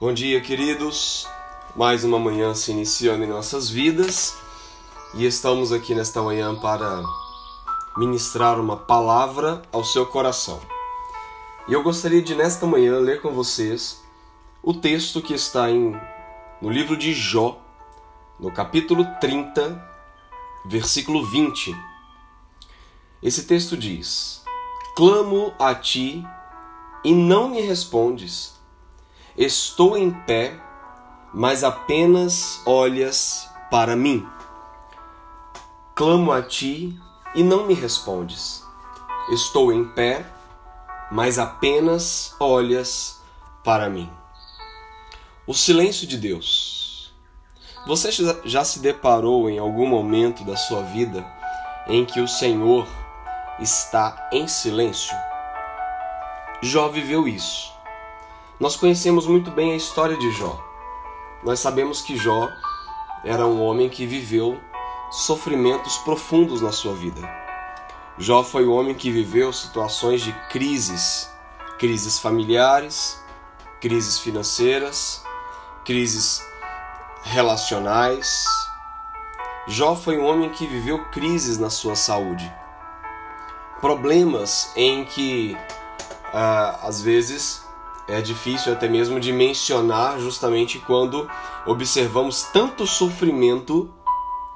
Bom dia, queridos. Mais uma manhã se iniciando em nossas vidas e estamos aqui nesta manhã para ministrar uma palavra ao seu coração. E eu gostaria de nesta manhã ler com vocês o texto que está em no livro de Jó, no capítulo 30, versículo 20. Esse texto diz: Clamo a ti e não me respondes Estou em pé, mas apenas olhas para mim. Clamo a ti e não me respondes. Estou em pé, mas apenas olhas para mim. O silêncio de Deus. Você já se deparou em algum momento da sua vida em que o Senhor está em silêncio? Jó viveu isso. Nós conhecemos muito bem a história de Jó. Nós sabemos que Jó era um homem que viveu sofrimentos profundos na sua vida. Jó foi o homem que viveu situações de crises, crises familiares, crises financeiras, crises relacionais. Jó foi um homem que viveu crises na sua saúde, problemas em que uh, às vezes é difícil até mesmo de mencionar justamente quando observamos tanto sofrimento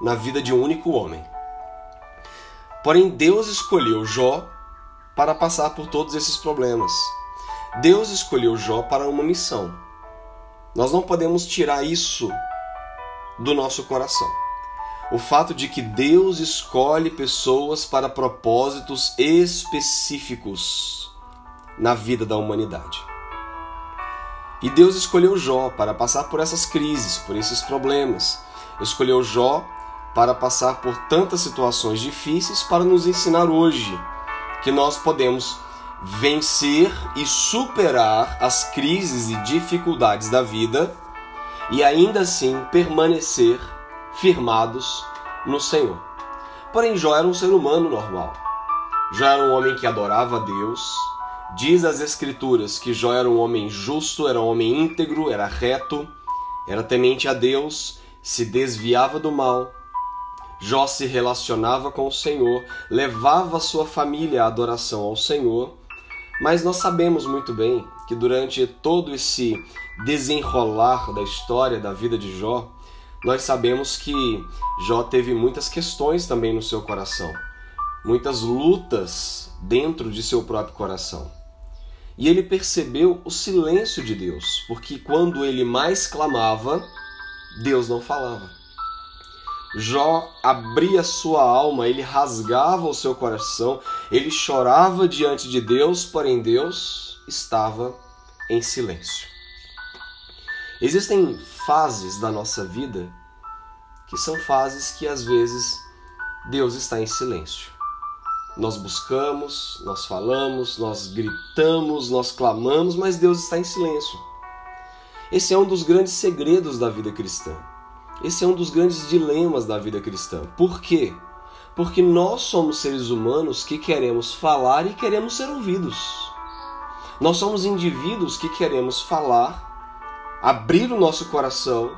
na vida de um único homem. Porém, Deus escolheu Jó para passar por todos esses problemas. Deus escolheu Jó para uma missão. Nós não podemos tirar isso do nosso coração. O fato de que Deus escolhe pessoas para propósitos específicos na vida da humanidade. E Deus escolheu Jó para passar por essas crises, por esses problemas. Escolheu Jó para passar por tantas situações difíceis para nos ensinar hoje que nós podemos vencer e superar as crises e dificuldades da vida e ainda assim permanecer firmados no Senhor. Porém, Jó era um ser humano normal. Jó era um homem que adorava a Deus, Diz as Escrituras que Jó era um homem justo, era um homem íntegro, era reto, era temente a Deus, se desviava do mal. Jó se relacionava com o Senhor, levava sua família à adoração ao Senhor, mas nós sabemos muito bem que durante todo esse desenrolar da história da vida de Jó, nós sabemos que Jó teve muitas questões também no seu coração, muitas lutas dentro de seu próprio coração. E ele percebeu o silêncio de Deus, porque quando ele mais clamava, Deus não falava. Jó abria sua alma, ele rasgava o seu coração, ele chorava diante de Deus, porém Deus estava em silêncio. Existem fases da nossa vida que são fases que às vezes Deus está em silêncio. Nós buscamos, nós falamos, nós gritamos, nós clamamos, mas Deus está em silêncio. Esse é um dos grandes segredos da vida cristã. Esse é um dos grandes dilemas da vida cristã. Por quê? Porque nós somos seres humanos que queremos falar e queremos ser ouvidos. Nós somos indivíduos que queremos falar, abrir o nosso coração,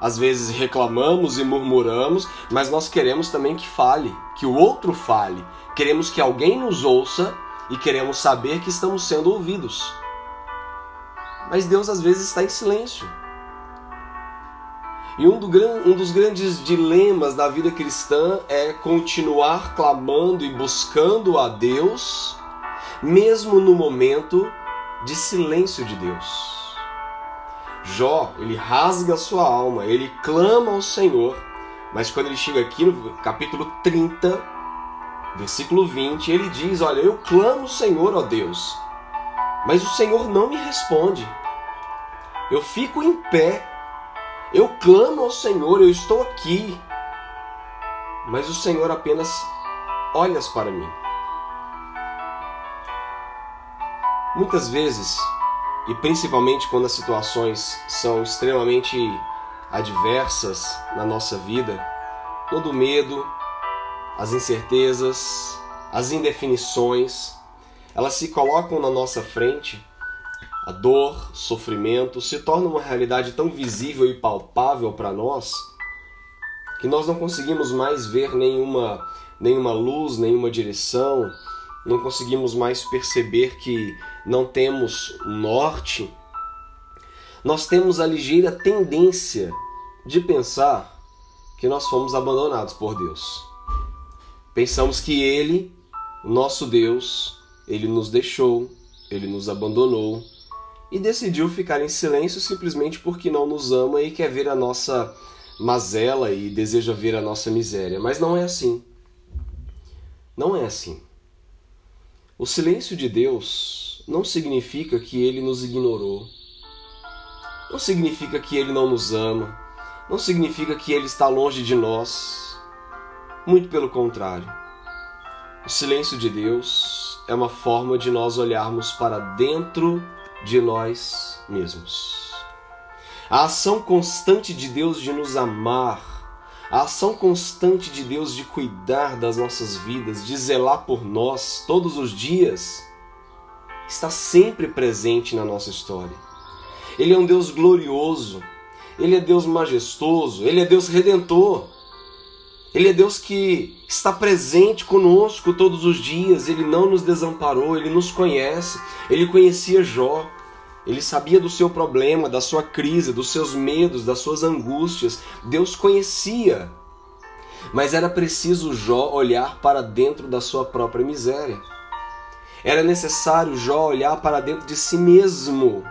às vezes reclamamos e murmuramos, mas nós queremos também que fale, que o outro fale. Queremos que alguém nos ouça e queremos saber que estamos sendo ouvidos. Mas Deus às vezes está em silêncio. E um, do, dos grandes dilemas da vida cristã é continuar clamando e buscando a Deus, mesmo no momento de silêncio de Deus. Jó, ele rasga sua alma, ele clama ao Senhor, mas quando ele chega aqui no capítulo 30, versículo 20, ele diz: Olha, eu clamo ao Senhor, ó Deus, mas o Senhor não me responde. Eu fico em pé, eu clamo ao Senhor, eu estou aqui, mas o Senhor apenas olhas para mim. Muitas vezes e principalmente quando as situações são extremamente adversas na nossa vida, todo o medo, as incertezas, as indefinições, elas se colocam na nossa frente, a dor, sofrimento se torna uma realidade tão visível e palpável para nós que nós não conseguimos mais ver nenhuma, nenhuma luz, nenhuma direção, não conseguimos mais perceber que não temos norte, nós temos a ligeira tendência de pensar que nós fomos abandonados por Deus. Pensamos que Ele, nosso Deus, Ele nos deixou, Ele nos abandonou e decidiu ficar em silêncio simplesmente porque não nos ama e quer ver a nossa mazela e deseja ver a nossa miséria. Mas não é assim. Não é assim. O silêncio de Deus não significa que ele nos ignorou. Não significa que ele não nos ama. Não significa que ele está longe de nós. Muito pelo contrário. O silêncio de Deus é uma forma de nós olharmos para dentro de nós mesmos. A ação constante de Deus de nos amar a ação constante de Deus de cuidar das nossas vidas, de zelar por nós todos os dias, está sempre presente na nossa história. Ele é um Deus glorioso, ele é Deus majestoso, ele é Deus redentor. Ele é Deus que está presente conosco todos os dias, ele não nos desamparou, ele nos conhece, ele conhecia Jó, ele sabia do seu problema, da sua crise, dos seus medos, das suas angústias. Deus conhecia. Mas era preciso Jó olhar para dentro da sua própria miséria. Era necessário Jó olhar para dentro de si mesmo,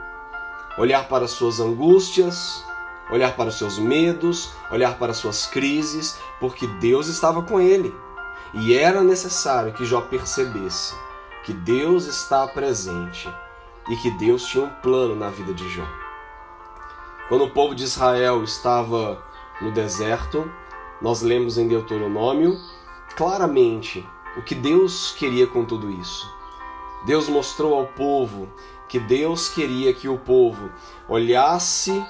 olhar para suas angústias, olhar para os seus medos, olhar para suas crises, porque Deus estava com ele. E era necessário que Jó percebesse que Deus está presente e que Deus tinha um plano na vida de Jó. Quando o povo de Israel estava no deserto, nós lemos em Deuteronômio claramente o que Deus queria com tudo isso. Deus mostrou ao povo que Deus queria que o povo olhasse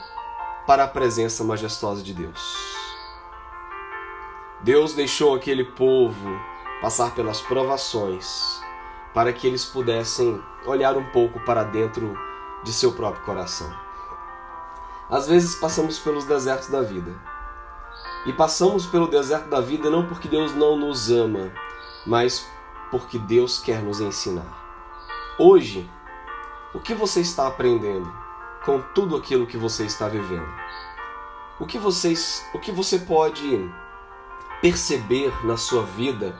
para a presença majestosa de Deus. Deus deixou aquele povo passar pelas provações para que eles pudessem olhar um pouco para dentro de seu próprio coração. Às vezes passamos pelos desertos da vida. E passamos pelo deserto da vida não porque Deus não nos ama, mas porque Deus quer nos ensinar. Hoje, o que você está aprendendo com tudo aquilo que você está vivendo? O que, vocês, o que você pode perceber na sua vida,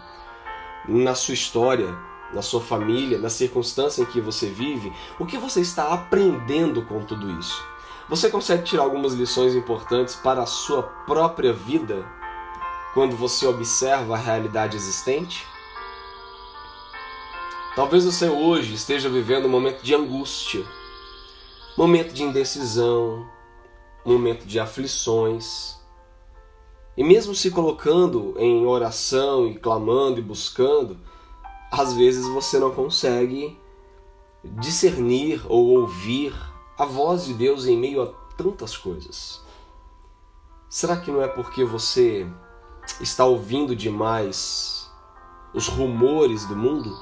na sua história, na sua família, na circunstância em que você vive, o que você está aprendendo com tudo isso? Você consegue tirar algumas lições importantes para a sua própria vida quando você observa a realidade existente? Talvez você hoje esteja vivendo um momento de angústia, momento de indecisão, momento de aflições. E mesmo se colocando em oração e clamando e buscando, às vezes você não consegue discernir ou ouvir a voz de Deus em meio a tantas coisas. Será que não é porque você está ouvindo demais os rumores do mundo?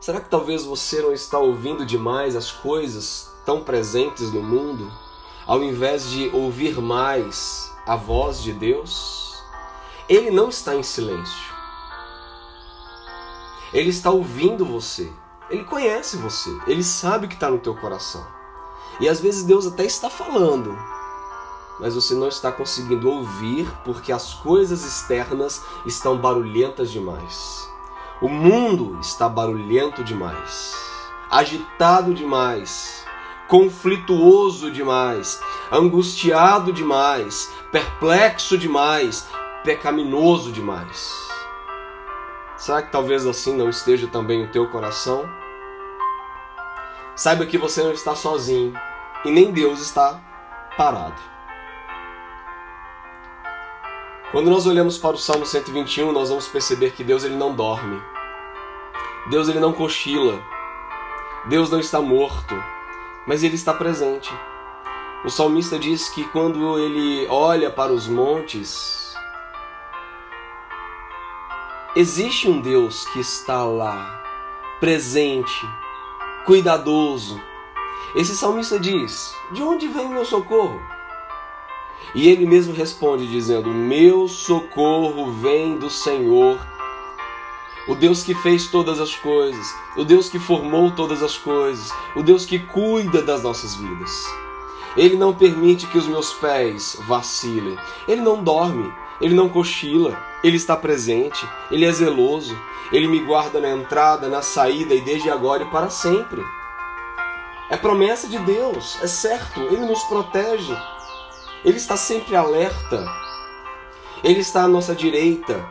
Será que talvez você não está ouvindo demais as coisas tão presentes no mundo, ao invés de ouvir mais a voz de Deus? Ele não está em silêncio. Ele está ouvindo você. Ele conhece você. Ele sabe o que está no teu coração. E às vezes Deus até está falando, mas você não está conseguindo ouvir porque as coisas externas estão barulhentas demais. O mundo está barulhento demais, agitado demais, conflituoso demais, angustiado demais, perplexo demais, pecaminoso demais. Será que talvez assim não esteja também o teu coração? Saiba que você não está sozinho e nem Deus está parado. Quando nós olhamos para o Salmo 121, nós vamos perceber que Deus ele não dorme. Deus ele não cochila. Deus não está morto, mas ele está presente. O salmista diz que quando ele olha para os montes, Existe um Deus que está lá, presente, cuidadoso, Esse salmista diz: De onde vem o meu socorro? E ele mesmo responde dizendo: Meu socorro vem do Senhor, o Deus que fez todas as coisas, o Deus que formou todas as coisas, o Deus que cuida das nossas vidas. Ele não permite que os meus pés vacilem. Ele não dorme, ele não cochila, ele está presente, ele é zeloso, ele me guarda na entrada, na saída e desde agora e para sempre. É promessa de Deus, é certo, ele nos protege. Ele está sempre alerta. Ele está à nossa direita.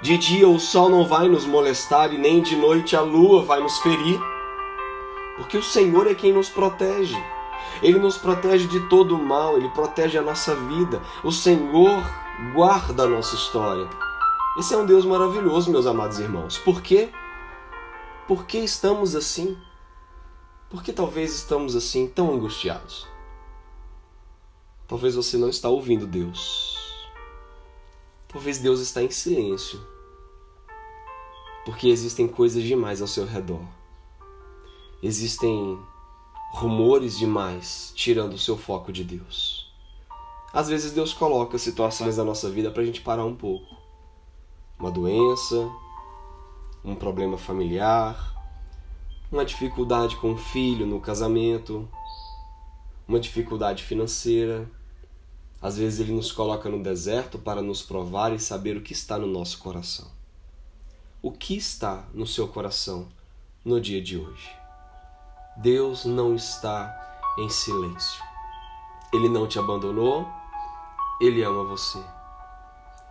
De dia o sol não vai nos molestar e nem de noite a lua vai nos ferir. Porque o Senhor é quem nos protege. Ele nos protege de todo o mal, ele protege a nossa vida. O Senhor guarda a nossa história. Esse é um Deus maravilhoso, meus amados irmãos. Por quê? Por que estamos assim? Por que talvez estamos assim tão angustiados? Talvez você não está ouvindo Deus. Talvez Deus está em silêncio. Porque existem coisas demais ao seu redor. Existem rumores demais tirando o seu foco de Deus. Às vezes Deus coloca situações na nossa vida para a gente parar um pouco. Uma doença, um problema familiar, uma dificuldade com o filho no casamento, uma dificuldade financeira. Às vezes ele nos coloca no deserto para nos provar e saber o que está no nosso coração. O que está no seu coração no dia de hoje? Deus não está em silêncio. Ele não te abandonou, ele ama você.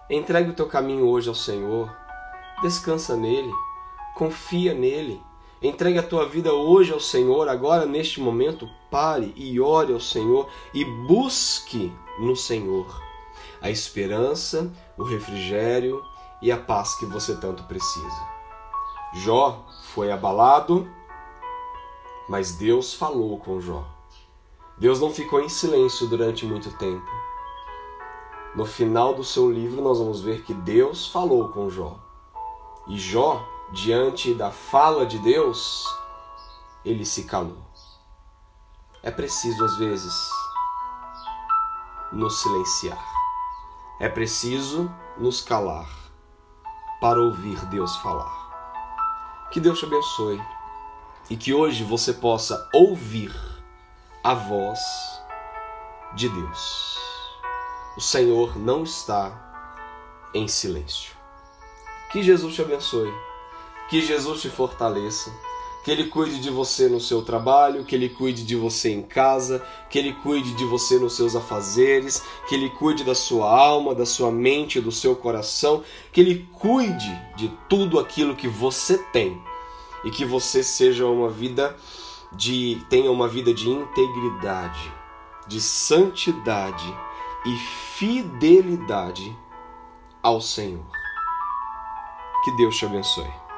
Entregue o teu caminho hoje ao Senhor, descansa nele, confia nele Entregue a tua vida hoje ao Senhor, agora neste momento, pare e ore ao Senhor e busque no Senhor a esperança, o refrigério e a paz que você tanto precisa. Jó foi abalado, mas Deus falou com Jó. Deus não ficou em silêncio durante muito tempo. No final do seu livro, nós vamos ver que Deus falou com Jó. E Jó diante da fala de Deus, ele se calou. É preciso, às vezes, nos silenciar. É preciso nos calar para ouvir Deus falar. Que Deus te abençoe e que hoje você possa ouvir a voz de Deus. O Senhor não está em silêncio. Que Jesus te abençoe que Jesus te fortaleça, que Ele cuide de você no seu trabalho, que Ele cuide de você em casa, que Ele cuide de você nos seus afazeres, que Ele cuide da sua alma, da sua mente, do seu coração, que Ele cuide de tudo aquilo que você tem e que você seja uma vida de tenha uma vida de integridade, de santidade e fidelidade ao Senhor. Que Deus te abençoe.